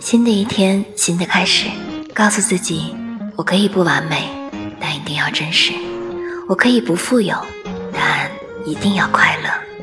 新的一天新的开始。告诉自己我可以不完美但一定要真实。我可以不富有但一定要快乐。